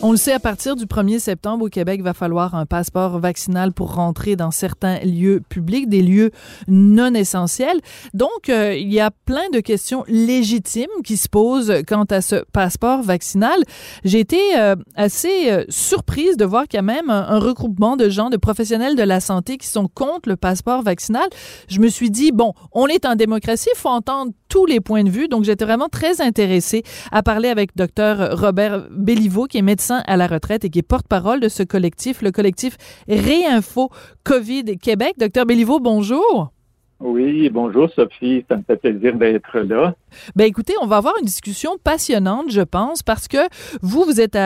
On le sait, à partir du 1er septembre au Québec, il va falloir un passeport vaccinal pour rentrer dans certains lieux publics, des lieux non essentiels. Donc, euh, il y a plein de questions légitimes qui se posent quant à ce passeport vaccinal. J'ai été euh, assez euh, surprise de voir qu'il y a même un, regroupement de gens, de professionnels de la santé qui sont contre le passeport vaccinal. Je me suis dit, bon, on est en démocratie, il faut entendre tous les points de vue. Donc, j'étais vraiment très intéressée à parler avec Dr Robert Béliveau, qui est médecin à la retraite et qui est porte-parole de ce collectif, le collectif Réinfo COVID Québec. Docteur Béliveau, bonjour. Oui, bonjour Sophie, ça me fait plaisir d'être là. Ben écoutez, on va avoir une discussion passionnante, je pense, parce que vous, vous êtes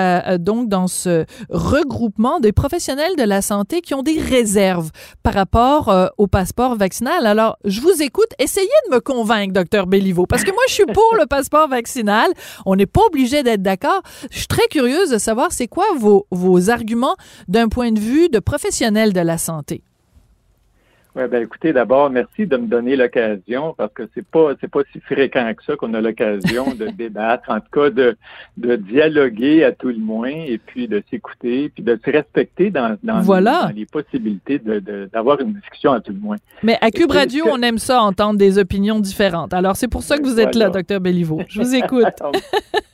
donc dans ce regroupement des professionnels de la santé qui ont des réserves par rapport euh, au passeport vaccinal. Alors, je vous écoute, essayez de me convaincre, docteur Béliveau, parce que moi, je suis pour le passeport vaccinal. On n'est pas obligé d'être d'accord. Je suis très curieuse de savoir c'est quoi vos, vos arguments d'un point de vue de professionnel de la santé. Oui, ben écoutez, d'abord, merci de me donner l'occasion parce que c'est pas c'est pas si fréquent que ça qu'on a l'occasion de débattre, en tout cas de, de dialoguer à tout le moins et puis de s'écouter, puis de se respecter dans, dans, les, possibilités de, d'avoir une discussion à tout le moins. Mais à Cube Radio, on aime ça entendre des opinions différentes. Alors c'est pour ça que vous êtes là, docteur Béliveau. Je vous écoute.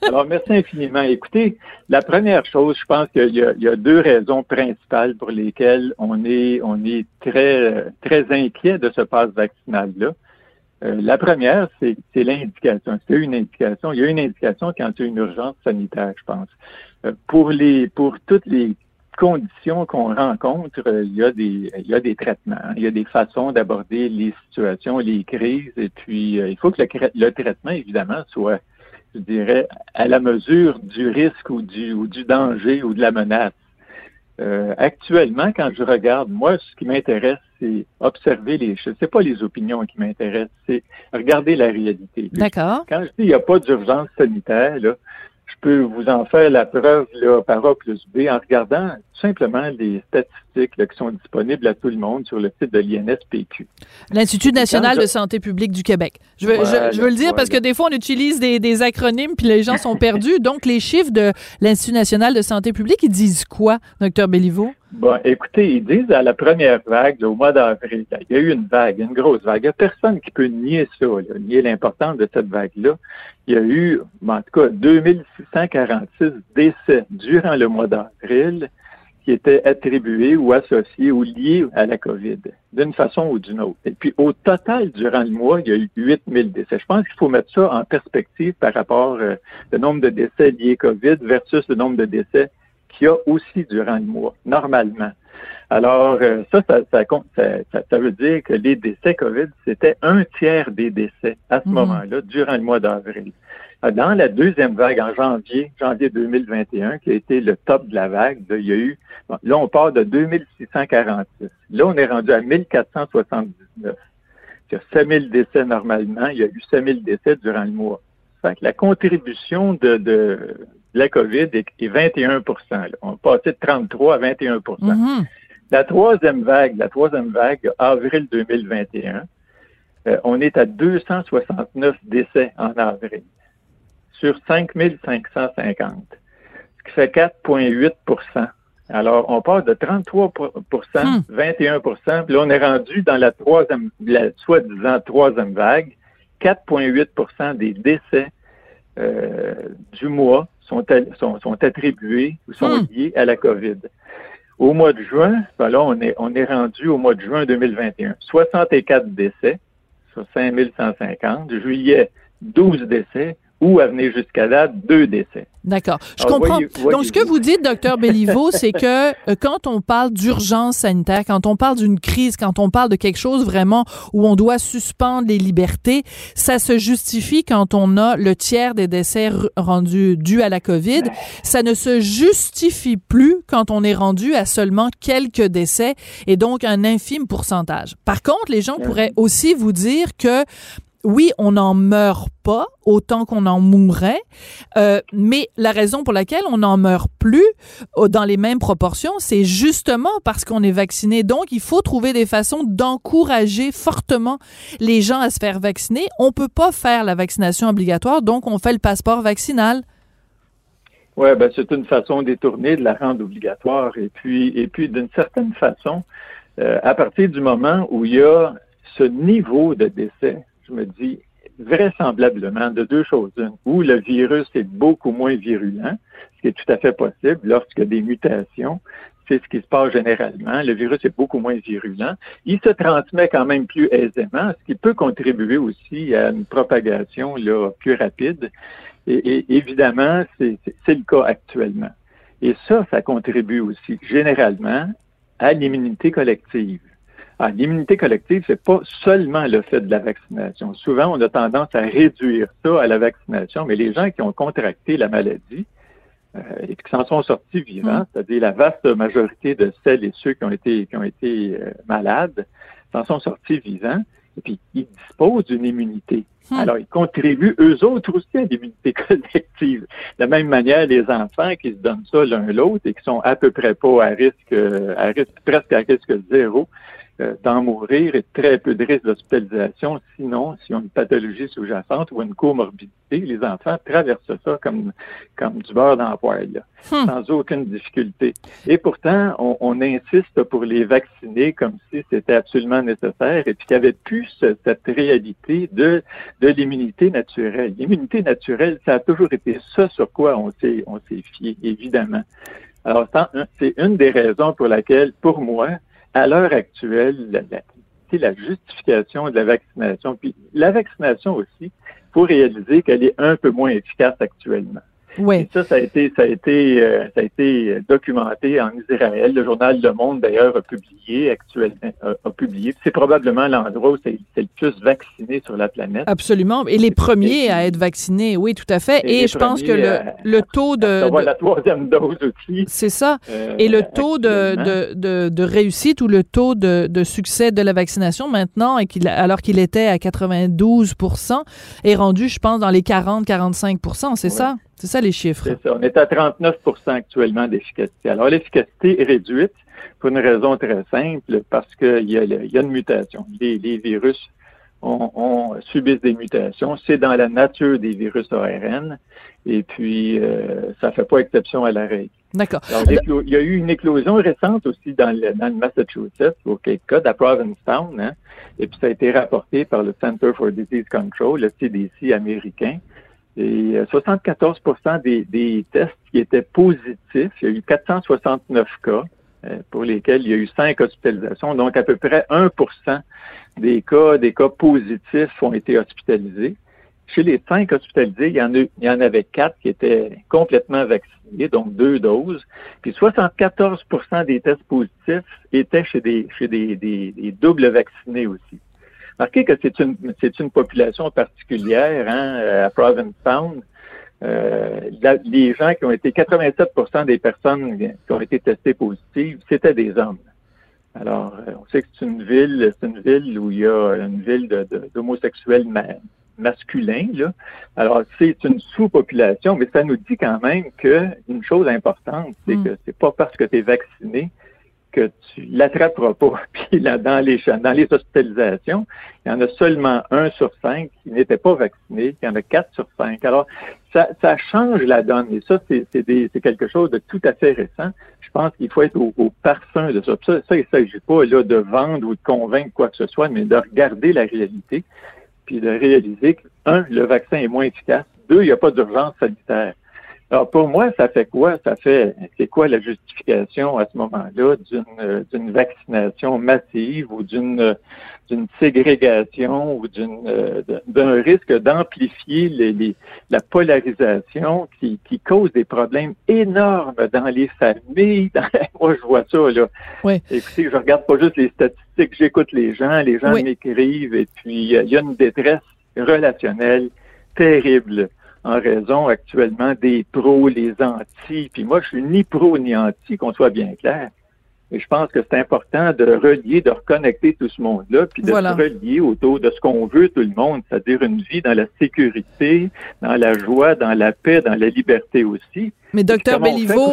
Alors, merci infiniment. Écoutez, la première chose, je pense qu'il y, y, a deux raisons principales pour lesquelles on est on est très très inquiet de ce passe vaccinal-là. Euh, la première, c'est l'indication. C'est une indication? Il y a une indication quand il y a une urgence sanitaire, je pense. Euh, pour les, pour toutes les conditions qu'on rencontre, euh, il y a des, il y a des traitements, il y a des façons d'aborder les situations, les crises, et puis il faut que le, le, traitement, évidemment, soit, je dirais, à la mesure du risque ou du, ou du danger ou de la menace. Actuellement, quand je regarde, moi, ce qui m'intéresse, c'est observer les choses. C'est pas les opinions qui m'intéressent, c'est regarder la réalité. D'accord. Quand je dis il n'y a pas d'urgence sanitaire, là, je peux vous en faire la preuve là, par A plus B en regardant simplement les statistiques qui sont disponibles à tout le monde sur le site de l'INSPQ. L'Institut national de santé publique du Québec. Je veux, je, veux le dire parce que des fois, on utilise des, des, acronymes puis les gens sont perdus. Donc, les chiffres de l'Institut national de santé publique, ils disent quoi, docteur Béliveau? Bon, écoutez, ils disent à la première vague, au mois d'avril, il y a eu une vague, une grosse vague. Il n'y a personne qui peut nier ça, nier l'importance de cette vague-là. Il y a eu, en tout cas, 2646 décès durant le mois d'avril qui étaient attribués ou associés ou liés à la COVID, d'une façon ou d'une autre. Et puis, au total, durant le mois, il y a eu 8000 décès. Je pense qu'il faut mettre ça en perspective par rapport euh, au nombre de décès liés COVID versus le nombre de décès qu'il y a aussi durant le mois, normalement. Alors, euh, ça, ça, ça, ça, veut dire que les décès COVID, c'était un tiers des décès à ce mhm. moment-là, durant le mois d'avril. Euh, dans la deuxième vague, en janvier, janvier 2021, qui a été le top de la vague, il y a eu, là, on part de 2646. Là, on est rendu à 1479. Il y a 5000 décès normalement. Il y a eu 5000 décès durant le mois. Fait que la contribution de, de, la COVID est, 21% On est passé de 33 à 21 mm-hmm. La troisième vague, la troisième vague, avril 2021, euh, on est à 269 décès en avril sur 5550, ce qui fait 4,8% alors, on part de 33% 21% puis là, on est rendu dans la troisième, la soi-disant troisième vague, 4,8% des décès euh, du mois sont, sont, sont, attribués ou sont hmm. liés à la COVID. Au mois de juin, ben là, on est, on est rendu au mois de juin 2021. 64 décès sur 5150. Juillet, 12 décès ou à venir jusqu'à date, deux décès. D'accord. Je comprends. Donc, ce que vous dites, docteur Béliveau, c'est que euh, quand on parle d'urgence sanitaire, quand on parle d'une crise, quand on parle de quelque chose vraiment où on doit suspendre les libertés, ça se justifie quand on a le tiers des décès rendus dus à la COVID. Ça ne se justifie plus quand on est rendu à seulement quelques décès et donc un infime pourcentage. Par contre, les gens pourraient aussi vous dire que oui, on n'en meurt pas autant qu'on en mourrait, euh, mais la raison pour laquelle on n'en meurt plus euh, dans les mêmes proportions, c'est justement parce qu'on est vacciné. Donc, il faut trouver des façons d'encourager fortement les gens à se faire vacciner. On peut pas faire la vaccination obligatoire, donc on fait le passeport vaccinal. Oui, ben c'est une façon détournée de la rendre obligatoire. Et puis, et puis d'une certaine façon, euh, à partir du moment où il y a ce niveau de décès, je me dis vraisemblablement de deux choses. Une, où le virus est beaucoup moins virulent, ce qui est tout à fait possible lorsqu'il y a des mutations. C'est ce qui se passe généralement. Le virus est beaucoup moins virulent. Il se transmet quand même plus aisément, ce qui peut contribuer aussi à une propagation là, plus rapide. Et, évidemment, c'est le cas actuellement. Et ça, ça contribue aussi généralement à l'immunité collective. Ah, l'immunité collective, c'est pas seulement le fait de la vaccination. Souvent, on a tendance à réduire ça à la vaccination, mais les gens qui ont contracté la maladie euh, et qui s'en sont sortis vivants, mm. c'est-à-dire la vaste majorité de celles et ceux qui ont été qui ont été euh, malades, s'en sont sortis vivants, et puis ils disposent d'une immunité. Hmm. Alors, ils contribuent eux autres aussi à l'immunité collective. De la même manière, les enfants qui se donnent ça l'un l'autre et qui sont à peu près pas à risque, à risque presque à risque zéro euh, d'en mourir et très peu de risque d'hospitalisation. Sinon, si on a une pathologie sous-jacente ou une comorbidité, les enfants traversent ça comme, comme du beurre dans hmm. sans aucune difficulté. Et pourtant, on, insiste pour les vacciner comme si c'était absolument nécessaire et puis qu'il n'y avait plus cette réalité de, de l'immunité naturelle. L'immunité naturelle, ça a toujours été ça sur quoi on s'est, on s'est fié, évidemment. Alors, c'est une des raisons pour laquelle, pour moi, à l'heure actuelle, la, la justification de la vaccination. Puis la vaccination aussi, il faut réaliser qu'elle est un peu moins efficace actuellement. Oui. ça, ça a été, ça a été, euh, ça a été documenté en Israël. Le journal Le Monde, d'ailleurs, a publié actuellement, a, publié. C'est probablement l'endroit où c'est le plus vacciné sur la planète. Absolument. Et les premiers à être vaccinés, oui, tout à fait. Et, je pense que le, le taux de, la troisième dose aussi. C'est ça. Euh, Et le taux de, de, de, réussite ou le taux de, de succès de la vaccination maintenant, et alors qu'il était à 92% est rendu, je pense, dans les 40-45% C'est ça? C'est ça les chiffres. C'est ça. On est à 39% actuellement d'efficacité. Alors, l'efficacité est réduite pour une raison très simple, parce qu'il y, a, y a une mutation. Les, virus ont, subissent des mutations. C'est dans la nature des virus ARN. Et puis, euh, ça ne fait pas exception à la règle. D'accord. Il y a eu une éclosion récente aussi dans le, dans le Massachusetts, au Cape Cod, à Provincetown, hein, et puis ça a été rapporté par le Center for Disease Control, le CDC américain. Et 74 euh, des, des, tests qui étaient positifs, il y a eu 469 cas euh, pour lesquels il y a eu 5 hospitalisations. Donc, à peu près 1% des cas, des cas positifs ont été hospitalisés. Chez les 5 hospitalisés, il y, en il y en avait 4 qui étaient complètement vaccinés, donc deux doses. Puis 74% des tests positifs étaient chez des, chez des, des, des doubles vaccinés aussi. Marquez que c'est une, c'est une population particulière hein, euh, à Provincetown. Euh, les gens qui ont été 87% des personnes qui ont été testées positives, c'était des hommes. Alors, euh, on sait que c'est une ville, c'est une ville où il y a une ville d'homosexuels masculins. Là. Alors, c'est une sous-population, mais ça nous dit quand même que une chose importante, c'est mm. que c'est pas parce que tu es vacciné que tu l'attraperas pas. Puis là, dans les dans les hospitalisations, il y en a seulement un sur cinq qui n'était pas vacciné, il y en a quatre sur cinq. Alors, ça, ça change la donne. Et ça, c'est quelque chose de tout à fait récent. Je pense qu'il faut être au, parfum de ça. Ça, ça il ne s'agit pas là, de vendre ou de convaincre quoi que ce soit, mais de regarder la réalité, puis de réaliser que, un, le vaccin est moins efficace. Deux, il n'y a pas d'urgence sanitaire. Alors pour moi, ça fait quoi? Ça fait c'est quoi la justification à ce moment-là d'une d'une vaccination massive ou d'une d'une ségrégation ou d'une d'un risque d'amplifier les, la polarisation qui, qui cause des problèmes énormes dans les familles? moi, je vois ça là. Oui. Écoutez, je regarde pas juste les statistiques, j'écoute les gens, les gens m'écrivent et puis il y a une détresse relationnelle terrible en raison actuellement des pros, les anti. Puis moi, je suis ni pro ni anti, qu'on soit bien clair. Et je pense que c'est important de relier, de reconnecter tout ce monde-là, puis de se relier autour de ce qu'on veut tout le monde, c'est-à-dire une vie dans la sécurité, dans la joie, dans la paix, dans la liberté aussi. Mais docteur Béliveau,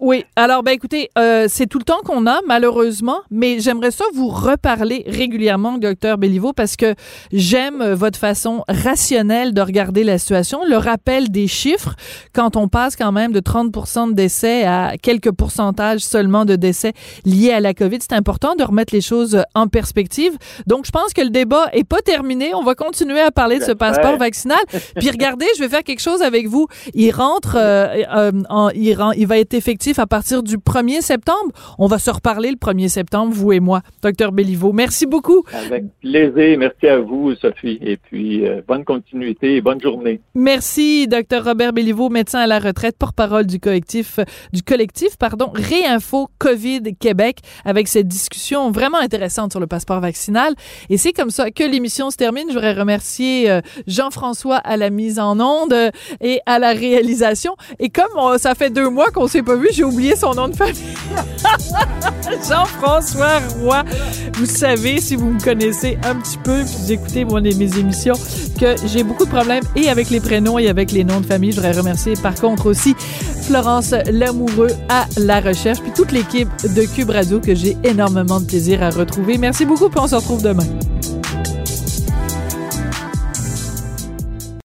oui. Alors ben écoutez, euh, c'est tout le temps qu'on a malheureusement, mais j'aimerais ça vous reparler régulièrement, docteur Béliveau, parce que j'aime euh, votre façon rationnelle de regarder la situation, le rappel des chiffres quand on passe quand même de 30% de décès à quelques pourcentages seulement de décès liés à la COVID. C'est important de remettre les choses en perspective. Donc je pense que le débat est pas terminé. On va continuer à parler de ce passeport vaccinal. Puis regardez, je vais faire quelque chose avec vous. Il rentre. Euh, euh, en Iran. Il va être effectif à partir du 1er septembre. On va se reparler le 1er septembre, vous et moi, docteur Béliveau. Merci beaucoup. Avec plaisir. Merci à vous, Sophie. Et puis, euh, bonne continuité et bonne journée. Merci, docteur Robert Béliveau, médecin à la retraite, porte-parole du collectif, du collectif, pardon, Réinfo COVID Québec, avec cette discussion vraiment intéressante sur le passeport vaccinal. Et c'est comme ça que l'émission se termine. Je voudrais remercier euh, Jean-François à la mise en onde et à la réalisation. Et comme ça fait deux mois qu'on s'est pas vu, j'ai oublié son nom de famille. Jean-François Roy. Vous savez, si vous me connaissez un petit peu, puis vous écoutez mon, mes émissions, que j'ai beaucoup de problèmes et avec les prénoms et avec les noms de famille. Je voudrais remercier par contre aussi Florence Lamoureux à la recherche, puis toute l'équipe de Cube que j'ai énormément de plaisir à retrouver. Merci beaucoup, puis on se retrouve demain.